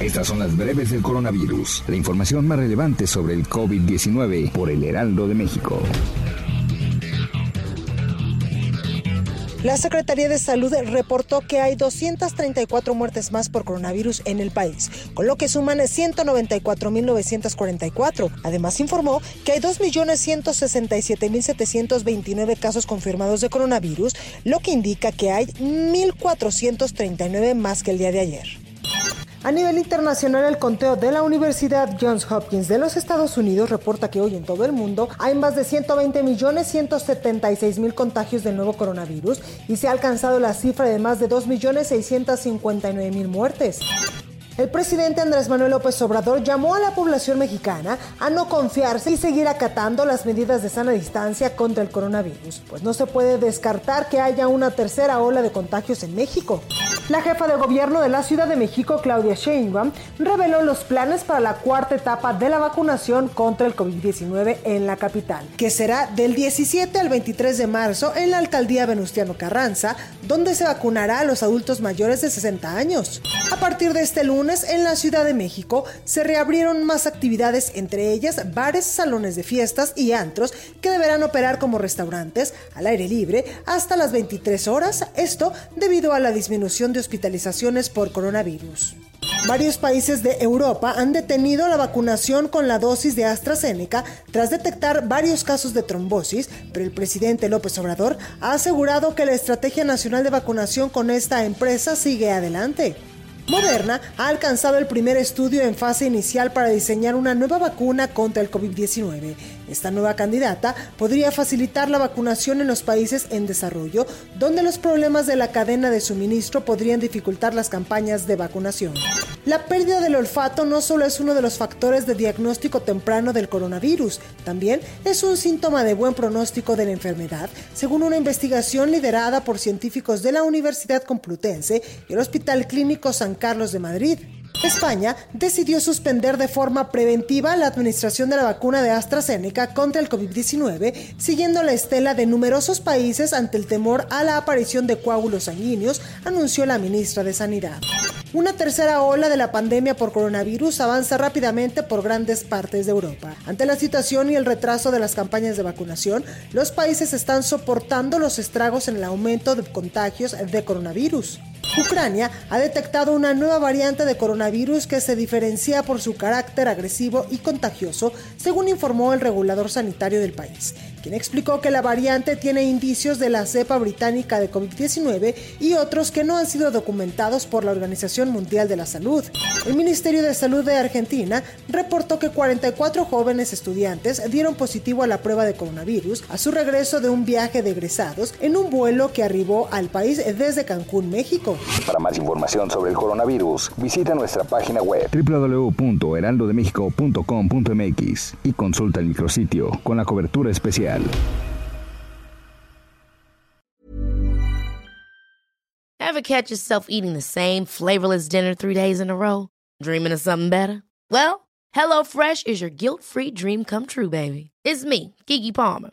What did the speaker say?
Estas son las breves del coronavirus, la información más relevante sobre el COVID-19 por el Heraldo de México. La Secretaría de Salud reportó que hay 234 muertes más por coronavirus en el país, con lo que suman 194.944. Además informó que hay 2.167.729 casos confirmados de coronavirus, lo que indica que hay 1.439 más que el día de ayer. A nivel internacional, el conteo de la Universidad Johns Hopkins de los Estados Unidos reporta que hoy en todo el mundo hay más de 120 millones 176 mil contagios del nuevo coronavirus y se ha alcanzado la cifra de más de 2 millones 659 mil muertes. El presidente Andrés Manuel López Obrador llamó a la población mexicana a no confiarse y seguir acatando las medidas de sana distancia contra el coronavirus, pues no se puede descartar que haya una tercera ola de contagios en México. La jefa de gobierno de la Ciudad de México, Claudia Sheinbaum, reveló los planes para la cuarta etapa de la vacunación contra el COVID-19 en la capital, que será del 17 al 23 de marzo en la alcaldía Venustiano Carranza, donde se vacunará a los adultos mayores de 60 años. A partir de este lunes, en la Ciudad de México se reabrieron más actividades, entre ellas bares, salones de fiestas y antros que deberán operar como restaurantes al aire libre hasta las 23 horas, esto debido a la disminución de hospitalizaciones por coronavirus. Varios países de Europa han detenido la vacunación con la dosis de AstraZeneca tras detectar varios casos de trombosis, pero el presidente López Obrador ha asegurado que la Estrategia Nacional de Vacunación con esta empresa sigue adelante. Moderna ha alcanzado el primer estudio en fase inicial para diseñar una nueva vacuna contra el COVID-19. Esta nueva candidata podría facilitar la vacunación en los países en desarrollo, donde los problemas de la cadena de suministro podrían dificultar las campañas de vacunación. La pérdida del olfato no solo es uno de los factores de diagnóstico temprano del coronavirus, también es un síntoma de buen pronóstico de la enfermedad, según una investigación liderada por científicos de la Universidad Complutense y el Hospital Clínico San Carlos de Madrid. España decidió suspender de forma preventiva la administración de la vacuna de AstraZeneca contra el COVID-19, siguiendo la estela de numerosos países ante el temor a la aparición de coágulos sanguíneos, anunció la ministra de Sanidad. Una tercera ola de la pandemia por coronavirus avanza rápidamente por grandes partes de Europa. Ante la situación y el retraso de las campañas de vacunación, los países están soportando los estragos en el aumento de contagios de coronavirus. Ucrania ha detectado una nueva variante de coronavirus que se diferencia por su carácter agresivo y contagioso, según informó el regulador sanitario del país, quien explicó que la variante tiene indicios de la cepa británica de COVID-19 y otros que no han sido documentados por la Organización Mundial de la Salud. El Ministerio de Salud de Argentina reportó que 44 jóvenes estudiantes dieron positivo a la prueba de coronavirus a su regreso de un viaje de egresados en un vuelo que arribó al país desde Cancún, México. Para más información sobre el coronavirus, visita nuestra página web www.heraldodemexico.com.mx y consulta el micrositio con la cobertura especial. Ever catch yourself eating the same flavorless dinner three days in a row? Dreaming of something better? Well, HelloFresh is your guilt-free dream come true, baby. It's me, Kiki Palmer.